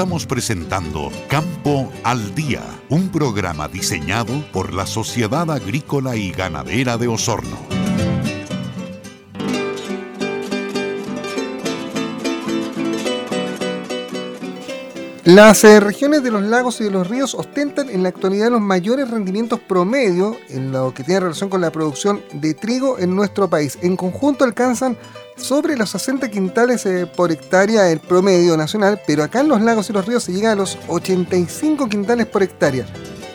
Estamos presentando Campo al Día, un programa diseñado por la Sociedad Agrícola y Ganadera de Osorno. Las eh, regiones de los lagos y de los ríos ostentan en la actualidad los mayores rendimientos promedio en lo que tiene relación con la producción de trigo en nuestro país. En conjunto alcanzan sobre los 60 quintales eh, por hectárea el promedio nacional, pero acá en los lagos y los ríos se llega a los 85 quintales por hectárea.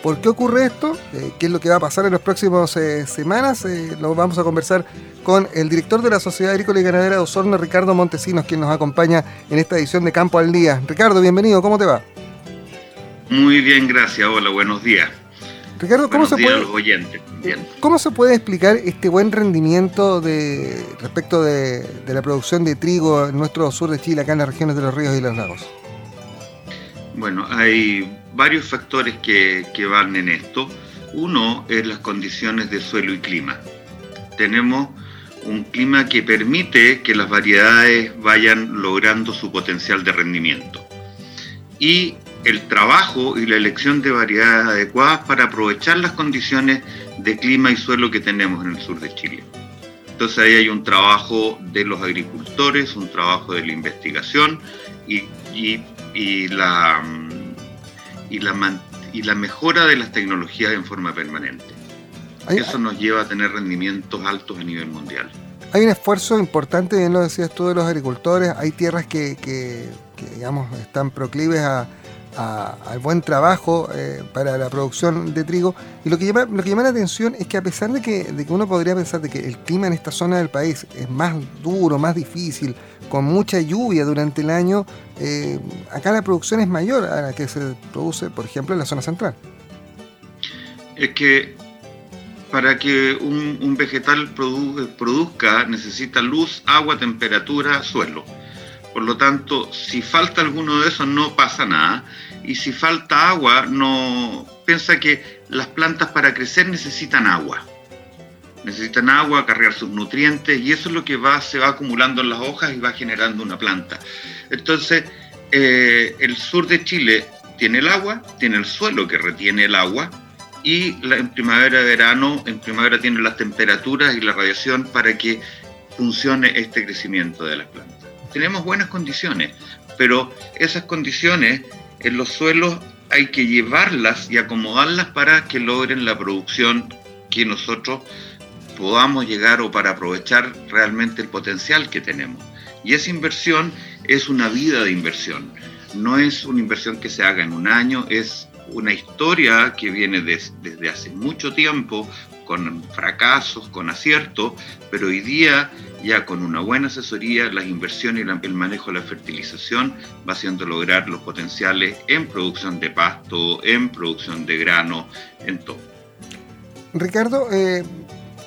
¿Por qué ocurre esto? Eh, ¿Qué es lo que va a pasar en las próximas eh, semanas? lo vamos a conversar con el director de la Sociedad Agrícola y Ganadera de Osorno, Ricardo Montesinos, quien nos acompaña en esta edición de Campo al Día. Ricardo, bienvenido, ¿cómo te va? Muy bien, gracias. Hola, buenos días. Ricardo, ¿cómo se, puede, ¿cómo se puede explicar este buen rendimiento de, respecto de, la producción de trigo en nuestro sur de Chile, acá en las regiones de los ríos y los lagos? Bueno, hay varios factores que, que van en esto. Uno es las condiciones de suelo y clima. Tenemos un clima que permite que las variedades vayan logrando su potencial de rendimiento. Y el trabajo y la elección de variedades adecuadas para aprovechar las condiciones de clima y suelo que tenemos en el sur de Chile. Entonces ahí hay un trabajo de los agricultores, un trabajo de la investigación y, la, y, la, y la mejora de las tecnologías en forma permanente. Eso nos lleva a tener rendimientos altos a nivel mundial. Hay un esfuerzo importante, bien lo decías tú, de los agricultores. Hay tierras que, que digamos, están proclives a, al buen trabajo eh, para la producción de trigo. Y lo que, llama, lo que llama la atención es que a pesar de que, de que uno podría pensar de que el clima en esta zona del país es más duro, más difícil, con mucha lluvia durante el año, eh, acá la producción es mayor a la que se produce, por ejemplo, en la zona central. Es que para que un, un vegetal produzca necesita luz, agua, temperatura, suelo. Por lo tanto, si falta alguno de esos no pasa nada. Y si falta agua, no piensa que las plantas para crecer necesitan agua. Necesitan agua, cargar sus nutrientes y eso es lo que va, se va acumulando en las hojas y va generando una planta. Entonces, eh, el sur de Chile tiene el agua, tiene el suelo que retiene el agua y en primavera verano, en primavera tiene las temperaturas y la radiación para que funcione este crecimiento de las plantas tenemos buenas condiciones, pero esas condiciones en los suelos hay que llevarlas y acomodarlas para que logren la producción que nosotros podamos llegar o para aprovechar realmente el potencial que tenemos. Y esa inversión es una vida de inversión, no es una inversión que se haga en un año, es una historia que viene desde hace mucho tiempo, con fracasos, con aciertos, pero hoy día ya con una buena asesoría, las inversiones y el manejo de la fertilización va haciendo lograr los potenciales en producción de pasto, en producción de grano, en todo. Ricardo, eh,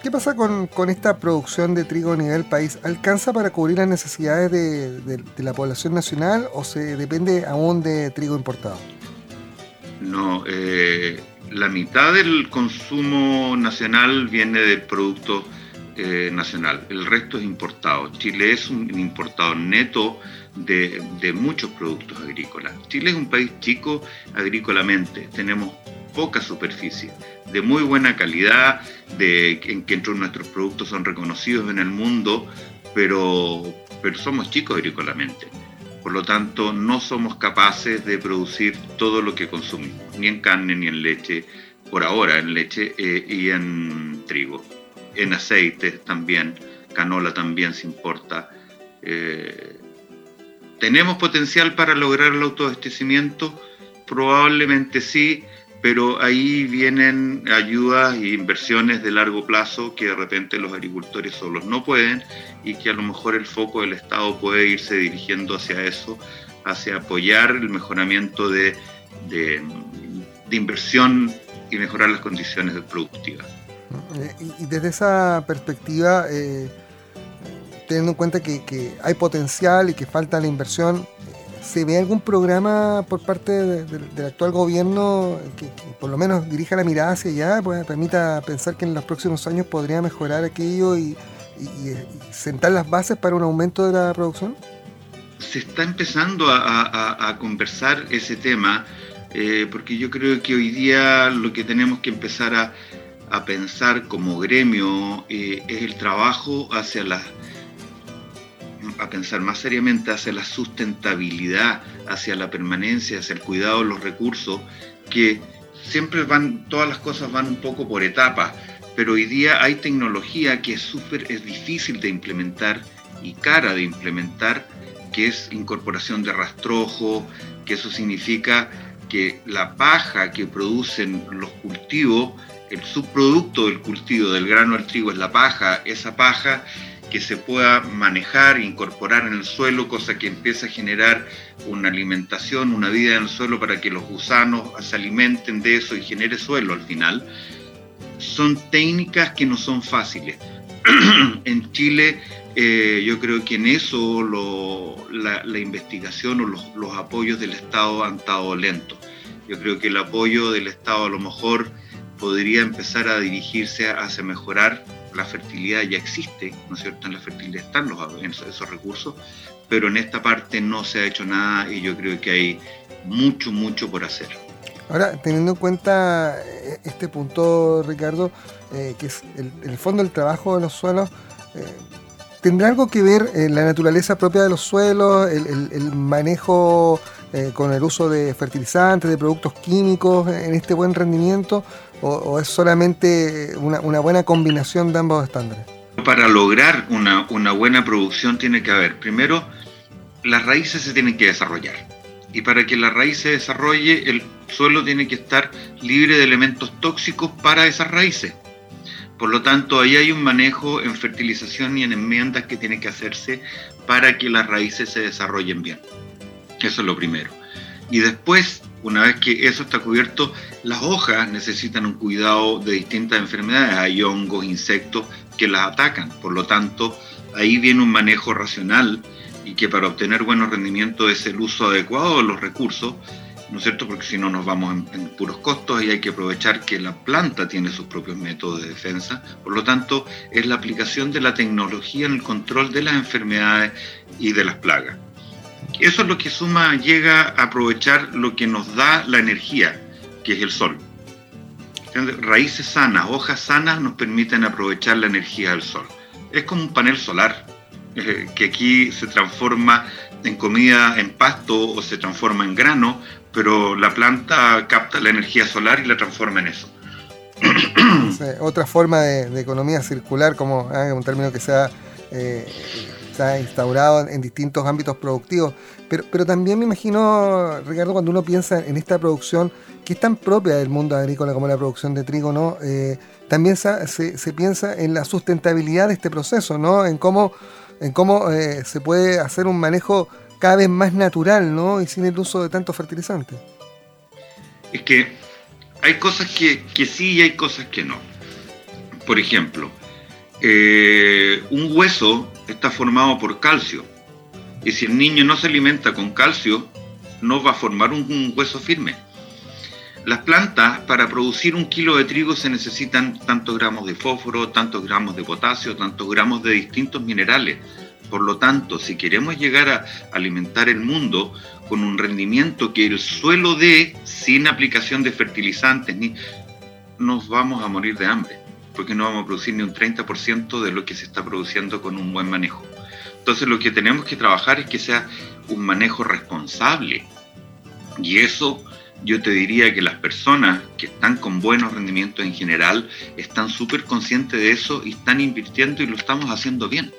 ¿qué pasa con, esta producción de trigo a nivel país? ¿Alcanza para cubrir las necesidades de, la población nacional o se depende aún de trigo importado? No, eh, la mitad del consumo nacional viene del producto eh, nacional, el resto es importado. Chile es un importador neto de, muchos productos agrícolas. Chile es un país chico agrícolamente, tenemos poca superficie, de muy buena calidad, de, en que nuestros productos son reconocidos en el mundo, pero, pero somos chicos agrícolamente. Por lo tanto, no somos capaces de producir todo lo que consumimos, ni en carne ni en leche, por ahora en leche eh, y en trigo en aceite también, canola también se importa. Eh, ¿Tenemos potencial para lograr el autoabastecimiento? Probablemente sí, pero ahí vienen ayudas e inversiones de largo plazo que de repente los agricultores solos no pueden y que a lo mejor el foco del Estado puede irse dirigiendo hacia eso, hacia apoyar el mejoramiento de, de, de inversión y mejorar las condiciones productivas. Eh, y, desde esa perspectiva, eh, teniendo en cuenta que, hay potencial y que falta la inversión, ¿se ve algún programa por parte del actual gobierno que, por lo menos dirija la mirada hacia allá, pues, permita pensar que en los próximos años podría mejorar aquello y, sentar las bases para un aumento de la producción? se está empezando a, conversar ese tema, eh, porque yo creo que hoy día lo que tenemos que empezar a, pensar como gremio eh, es el trabajo hacia la a pensar más seriamente hacia la sustentabilidad, hacia la permanencia, hacia el cuidado de los recursos, que siempre van, todas las cosas van un poco por etapas, pero hoy día hay tecnología que es súper, es difícil de implementar y cara de implementar, que es incorporación de rastrojo, que eso significa que la paja que producen los cultivos, el subproducto del cultivo del grano del trigo es la paja, esa paja que se pueda manejar, incorporar en el suelo, cosa que empieza a generar una alimentación, una vida en el suelo para que los gusanos se alimenten de eso y genere suelo al final, son técnicas que no son fáciles. en Chile eh, yo creo que en eso la, investigación o los, los, apoyos del Estado han estado lentos. Yo creo que el apoyo del Estado a lo mejor podría empezar a dirigirse hacia mejorar la fertilidad ya existe, ¿no es cierto? En la fertilidad están los, esos recursos, pero en esta parte no se ha hecho nada y yo creo que hay mucho, mucho por hacer. Ahora, teniendo en cuenta eh, este punto, Ricardo, eh, que es el, fondo del trabajo de los suelos, eh, ¿tendrá algo que ver la naturaleza propia de los suelos, el, manejo con el uso de fertilizantes, de productos químicos en este buen rendimiento? O, es solamente una, buena combinación de ambos estándares? Para lograr una, buena producción tiene que haber, primero, las raíces se tienen que desarrollar. Y para que la raíz se desarrolle, el suelo tiene que estar libre de elementos tóxicos para esas raíces. Por lo tanto, ahí hay un manejo en fertilización y en enmiendas que tiene que hacerse para que las raíces se desarrollen bien. Eso es lo primero. Y después una vez que eso está cubierto, las hojas necesitan un cuidado de distintas enfermedades. Hay hongos, insectos que las atacan. Por lo tanto, ahí viene un manejo racional y que para obtener buenos rendimientos es el uso adecuado de los recursos, ¿no es cierto? Porque si no nos vamos en, puros costos y hay que aprovechar que la planta tiene sus propios métodos de defensa. Por lo tanto, es la aplicación de la tecnología en el control de las enfermedades y de las plagas. Eso es lo que suma, llega a aprovechar lo que nos da la energía, que es el sol. Raíces sanas, hojas sanas nos permiten aprovechar la energía del sol. Es como un panel solar, eh, que aquí se transforma en comida, en pasto o se transforma en grano, pero la planta capta la energía solar y la transforma en eso. Otra forma de, economía circular, como ah, un término que sea eh, está instaurado en distintos ámbitos productivos. Pero, pero también me imagino, Ricardo, cuando uno piensa en esta producción que es tan propia del mundo agrícola como la producción de trigo, ¿no? Eh, también se, se, piensa en la sustentabilidad de este proceso, ¿no? En cómo, en cómo eh, se puede hacer un manejo cada vez más natural, ¿no? Y sin el uso de tantos fertilizantes. Es que hay cosas que, que sí y hay cosas que no. Por ejemplo, eh, un hueso está formado por calcio. Y si el niño no se alimenta con calcio, no va a formar un, hueso firme. Las plantas, para producir un kilo de trigo, se necesitan tantos gramos de fósforo, tantos gramos de potasio, tantos gramos de distintos minerales. Por lo tanto, si queremos llegar a alimentar el mundo con un rendimiento que el suelo dé sin aplicación de fertilizantes, ni, nos vamos a morir de hambre porque no vamos a producir ni un 30% de lo que se está produciendo con un buen manejo. Entonces lo que tenemos que trabajar es que sea un manejo responsable. Y eso yo te diría que las personas que están con buenos rendimientos en general están súper conscientes de eso y están invirtiendo y lo estamos haciendo bien.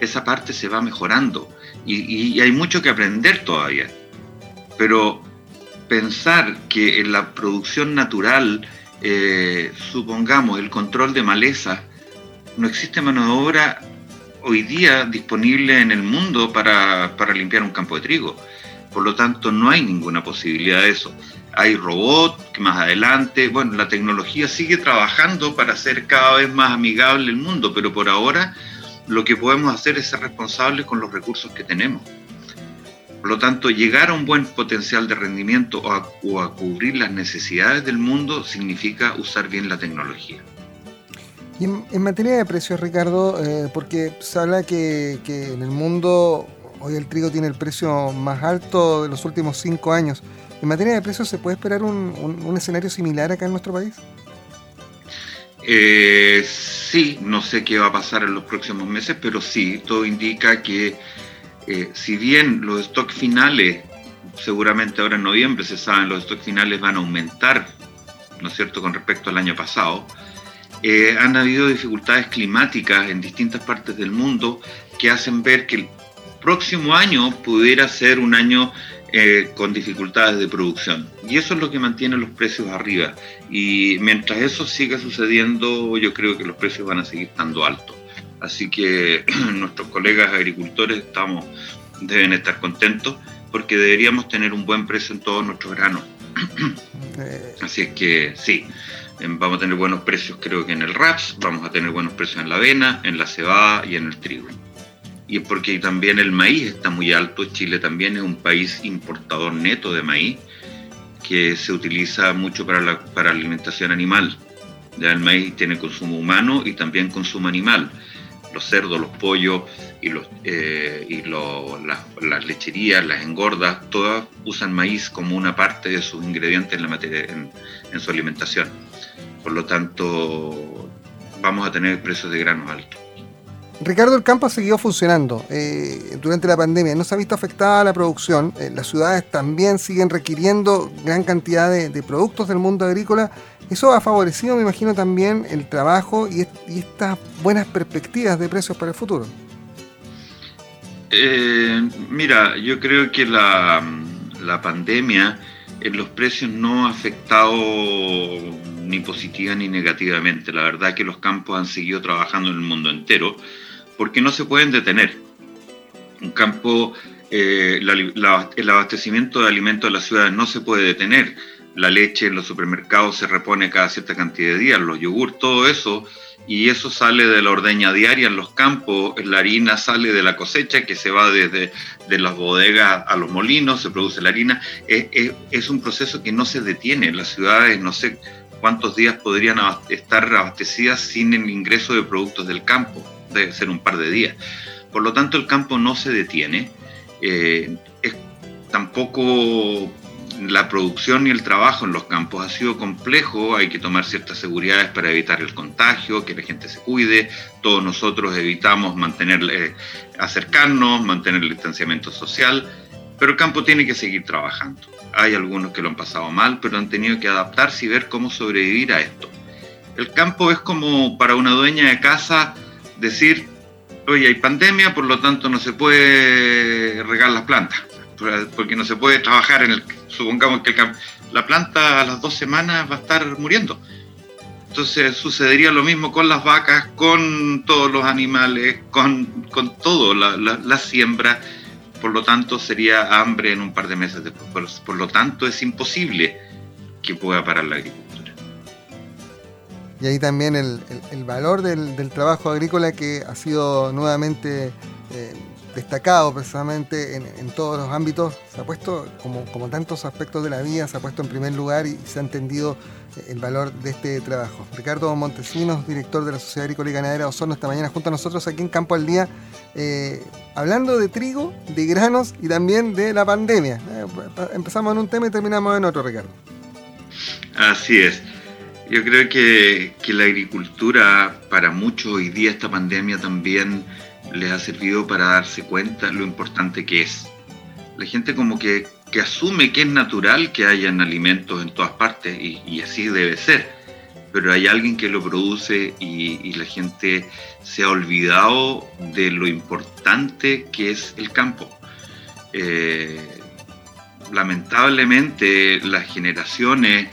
Esa parte se va mejorando y, y hay mucho que aprender todavía. Pero pensar que en la producción natural eh, supongamos, el control de maleza, no existe mano de obra hoy día disponible en el mundo para, para limpiar un campo de trigo. Por lo tanto, no hay ninguna posibilidad de eso. Hay robots que más adelante, bueno, la tecnología sigue trabajando para hacer cada vez más amigable el mundo, pero por ahora lo que podemos hacer es ser responsables con los recursos que tenemos. Por lo tanto, llegar a un buen potencial de rendimiento o a, cubrir las necesidades del mundo significa usar bien la tecnología. Y en, materia de precios, Ricardo, eh, porque se habla que, en el mundo hoy el trigo tiene el precio más alto de los últimos cinco años. ¿En materia de precios se puede esperar un, escenario similar acá en nuestro país? Eh, sí, no sé qué va a pasar en los próximos meses, pero sí, todo indica que eh, si bien los stocks finales, seguramente ahora en noviembre se saben, los stocks finales van a aumentar, ¿no es cierto?, con respecto al año pasado, eh, han habido dificultades climáticas en distintas partes del mundo que hacen ver que el próximo año pudiera ser un año eh, con dificultades de producción. Y eso es lo que mantiene los precios arriba. Y mientras eso siga sucediendo, yo creo que los precios van a seguir estando altos. Así que nuestros colegas agricultores estamos, deben estar contentos porque deberíamos tener un buen precio en todos nuestros granos. Eh. Así es que sí, em, vamos a tener buenos precios creo que en el raps, vamos a tener buenos precios en la avena, en la cebada y en el trigo. Y es porque también el maíz está muy alto, Chile también es un país importador neto de maíz que se utiliza mucho para la, para alimentación animal. Ya el maíz tiene consumo humano y también consumo animal los cerdos, los pollos y, los, eh, y las, lecherías, las engordas, todas usan maíz como una parte de sus ingredientes en, la materia, en, su alimentación. Por lo tanto, vamos a tener precios de granos altos. Ricardo, el campo ha seguido funcionando eh, durante la pandemia. No se ha visto afectada la producción. Eh, las ciudades también siguen requiriendo gran cantidad de, productos del mundo agrícola. Eso ha favorecido, me imagino, también el trabajo y, estas buenas perspectivas de precios para el futuro. Eh, mira, yo creo que la, pandemia en los precios no ha afectado ni positiva ni negativamente. La verdad es que los campos han seguido trabajando en el mundo entero porque no se pueden detener. Un campo, eh, el abastecimiento de alimentos de las ciudades no se puede detener la leche en los supermercados se repone cada cierta cantidad de días, los yogur, todo eso, y eso sale de la ordeña diaria en los campos, la harina sale de la cosecha que se va desde de las bodegas a los molinos, se produce la harina, es, un proceso que no se detiene, las ciudades no sé cuántos días podrían estar abastecidas sin el ingreso de productos del campo, debe ser un par de días. Por lo tanto, el campo no se detiene, eh, es tampoco la producción y el trabajo en los campos ha sido complejo, hay que tomar ciertas seguridades para evitar el contagio, que la gente se cuide, todos nosotros evitamos mantener, eh, acercarnos, mantener el distanciamiento social, pero el campo tiene que seguir trabajando. Hay algunos que lo han pasado mal, pero han tenido que adaptarse y ver cómo sobrevivir a esto. El campo es como para una dueña de casa decir, oye, hay pandemia, por lo tanto no se puede regar las plantas porque no se puede trabajar en el, supongamos que la planta a las dos semanas va a estar muriendo. Entonces sucedería lo mismo con las vacas, con todos los animales, con, con todo, la, siembra. Por lo tanto, sería hambre en un par de meses después. Por, lo tanto, es imposible que pueda parar la agricultura. Y ahí también el, el, valor del, del, trabajo agrícola que ha sido nuevamente eh, destacado precisamente en, todos los ámbitos, se ha puesto, como, tantos aspectos de la vida, se ha puesto en primer lugar y se ha entendido el valor de este trabajo. Ricardo Montesinos, director de la Sociedad Agrícola y Ganadera Osorno, esta mañana junto a nosotros aquí en Campo al Día, eh, hablando de trigo, de granos y también de la pandemia. Eh, empezamos en un tema y terminamos en otro, Ricardo. Así es. Yo creo que la agricultura, para muchos hoy día esta pandemia también les ha servido para darse cuenta lo importante que es. La gente como que, asume que es natural que hayan alimentos en todas partes y, así debe ser, pero hay alguien que lo produce y, la gente se ha olvidado de lo importante que es el campo. Eh, lamentablemente las generaciones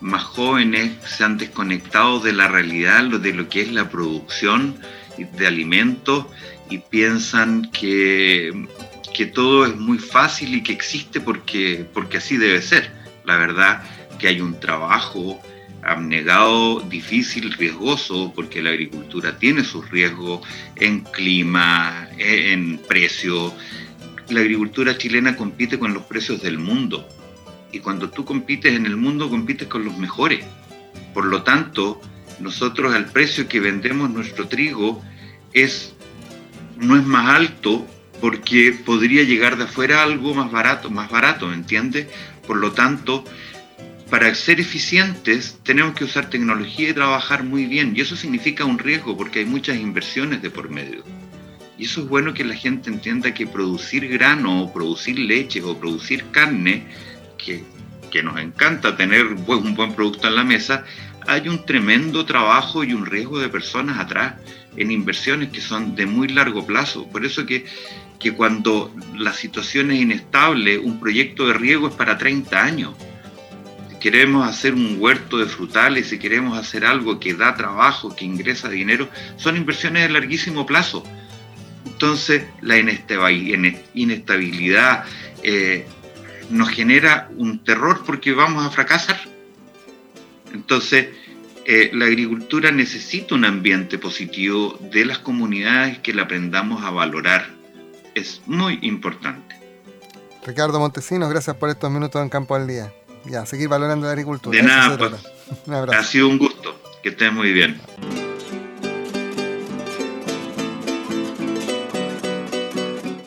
más jóvenes se han desconectado de la realidad, de lo que es la producción de alimentos y piensan que, que todo es muy fácil y que existe porque, porque así debe ser. La verdad que hay un trabajo abnegado, difícil, riesgoso, porque la agricultura tiene sus riesgos en clima, en precio. La agricultura chilena compite con los precios del mundo y cuando tú compites en el mundo compites con los mejores. Por lo tanto, nosotros al precio que vendemos nuestro trigo es no es más alto porque podría llegar de afuera algo más barato, más barato, ¿me entiendes? Por lo tanto, para ser eficientes tenemos que usar tecnología y trabajar muy bien. Y eso significa un riesgo porque hay muchas inversiones de por medio. Y eso es bueno que la gente entienda que producir grano o producir leche o producir carne, que, que nos encanta tener un buen producto en la mesa, hay un tremendo trabajo y un riesgo de personas atrás en inversiones que son de muy largo plazo. Por eso que, que cuando la situación es inestable, un proyecto de riego es para 30 años. Si queremos hacer un huerto de frutales, si queremos hacer algo que da trabajo, que ingresa dinero, son inversiones de larguísimo plazo. Entonces, la inestabilidad eh, nos genera un terror porque vamos a fracasar. Entonces, eh, la agricultura necesita un ambiente positivo de las comunidades que la aprendamos a valorar. Es muy importante. Ricardo Montesinos, gracias por estos minutos en Campo al Día. Ya, seguir valorando la agricultura. De nada, pues, ha sido un gusto. Que estés muy bien.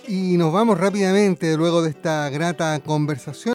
Y nos vamos rápidamente luego de esta grata conversación.